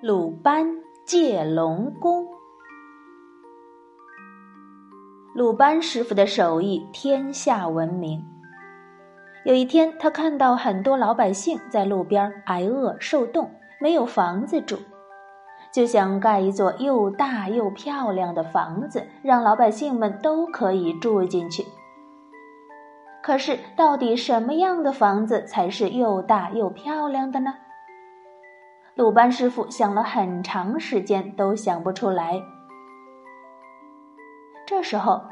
鲁班借龙宫。鲁班师傅的手艺天下闻名。有一天，他看到很多老百姓在路边挨饿受冻，没有房子住，就想盖一座又大又漂亮的房子，让老百姓们都可以住进去。可是，到底什么样的房子才是又大又漂亮的呢？鲁班师傅想了很长时间，都想不出来。这时候，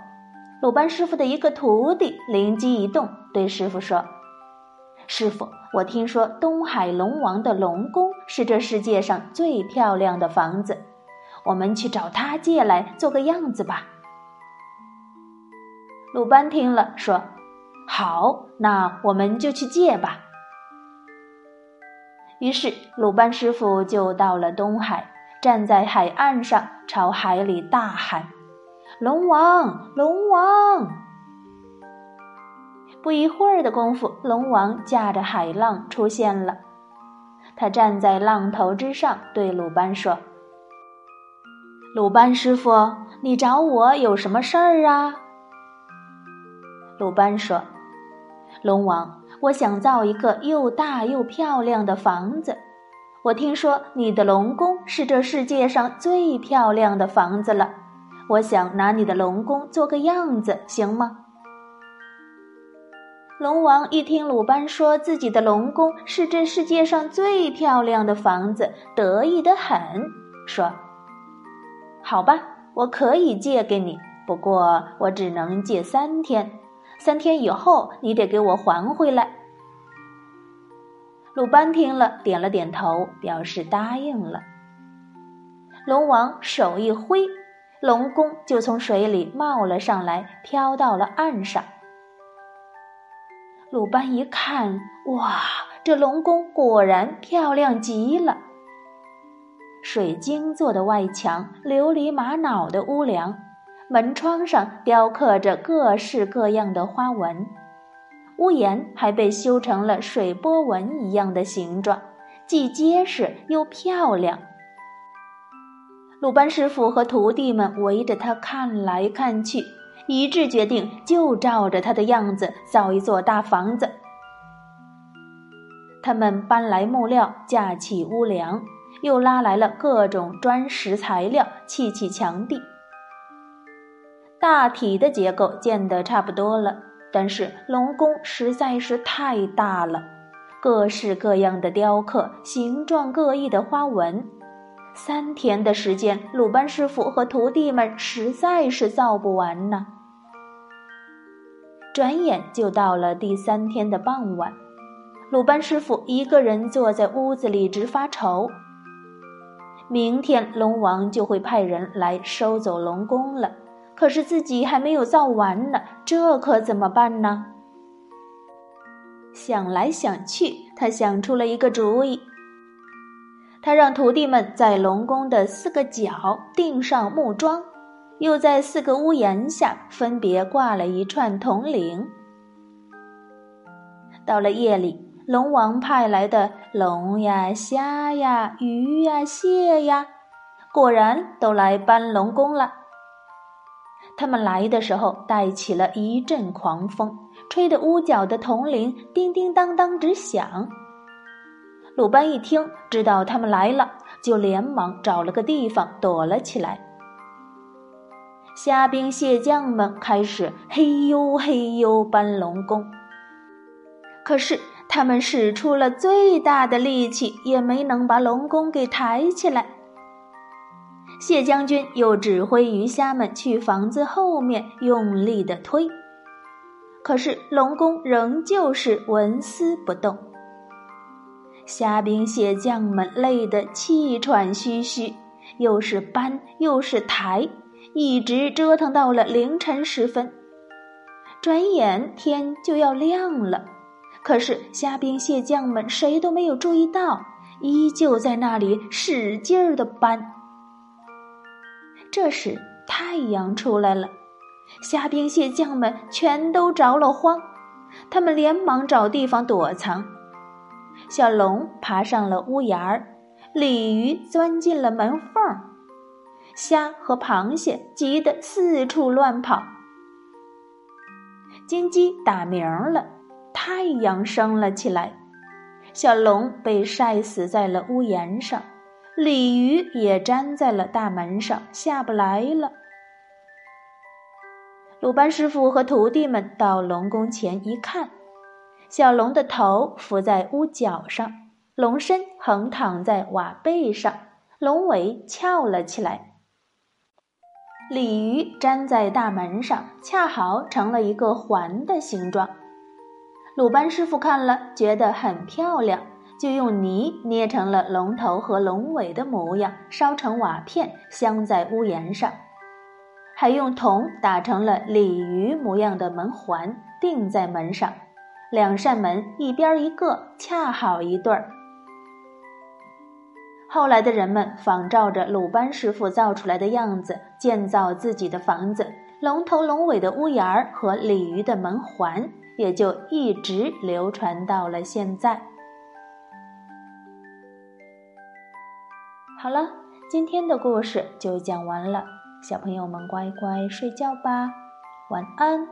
鲁班师傅的一个徒弟灵机一动，对师傅说：“师傅，我听说东海龙王的龙宫是这世界上最漂亮的房子，我们去找他借来做个样子吧。”鲁班听了说：“好，那我们就去借吧。”于是，鲁班师傅就到了东海，站在海岸上，朝海里大喊：“龙王，龙王！”不一会儿的功夫，龙王驾着海浪出现了。他站在浪头之上，对鲁班说：“鲁班师傅，你找我有什么事儿啊？”鲁班说：“龙王。”我想造一个又大又漂亮的房子。我听说你的龙宫是这世界上最漂亮的房子了。我想拿你的龙宫做个样子，行吗？龙王一听鲁班说自己的龙宫是这世界上最漂亮的房子，得意的很，说：“好吧，我可以借给你，不过我只能借三天。”三天以后，你得给我还回来。鲁班听了，点了点头，表示答应了。龙王手一挥，龙宫就从水里冒了上来，飘到了岸上。鲁班一看，哇，这龙宫果然漂亮极了。水晶做的外墙，琉璃玛瑙的屋梁。门窗上雕刻着各式各样的花纹，屋檐还被修成了水波纹一样的形状，既结实又漂亮。鲁班师傅和徒弟们围着他看来看去，一致决定就照着他的样子造一座大房子。他们搬来木料，架起屋梁，又拉来了各种砖石材料，砌起墙壁。大体的结构建得差不多了，但是龙宫实在是太大了，各式各样的雕刻，形状各异的花纹，三天的时间，鲁班师傅和徒弟们实在是造不完呢。转眼就到了第三天的傍晚，鲁班师傅一个人坐在屋子里直发愁。明天龙王就会派人来收走龙宫了。可是自己还没有造完呢，这可怎么办呢？想来想去，他想出了一个主意。他让徒弟们在龙宫的四个角钉上木桩，又在四个屋檐下分别挂了一串铜铃。到了夜里，龙王派来的龙呀、虾呀、鱼呀、蟹呀，果然都来搬龙宫了。他们来的时候，带起了一阵狂风，吹得屋角的铜铃叮叮当当直响。鲁班一听，知道他们来了，就连忙找了个地方躲了起来。虾兵蟹将们开始嘿呦嘿呦搬龙宫，可是他们使出了最大的力气，也没能把龙宫给抬起来。谢将军又指挥鱼虾们去房子后面用力的推，可是龙宫仍旧是纹丝不动。虾兵蟹将们累得气喘吁吁，又是搬又是抬，一直折腾到了凌晨时分。转眼天就要亮了，可是虾兵蟹将们谁都没有注意到，依旧在那里使劲儿的搬。这时，太阳出来了，虾兵蟹将们全都着了慌，他们连忙找地方躲藏。小龙爬上了屋檐儿，鲤鱼钻进了门缝儿，虾和螃蟹急得四处乱跑。金鸡打鸣了，太阳升了起来，小龙被晒死在了屋檐上，鲤鱼也粘在了大门上，下不来了。鲁班师傅和徒弟们到龙宫前一看，小龙的头伏在屋角上，龙身横躺在瓦背上，龙尾翘了起来。鲤鱼粘在大门上，恰好成了一个环的形状。鲁班师傅看了，觉得很漂亮，就用泥捏成了龙头和龙尾的模样，烧成瓦片，镶在屋檐上。还用铜打成了鲤鱼模样的门环，钉在门上，两扇门一边一个，恰好一对儿。后来的人们仿照着鲁班师傅造出来的样子建造自己的房子，龙头龙尾的屋檐儿和鲤鱼的门环也就一直流传到了现在。好了，今天的故事就讲完了。小朋友们，乖乖睡觉吧，晚安。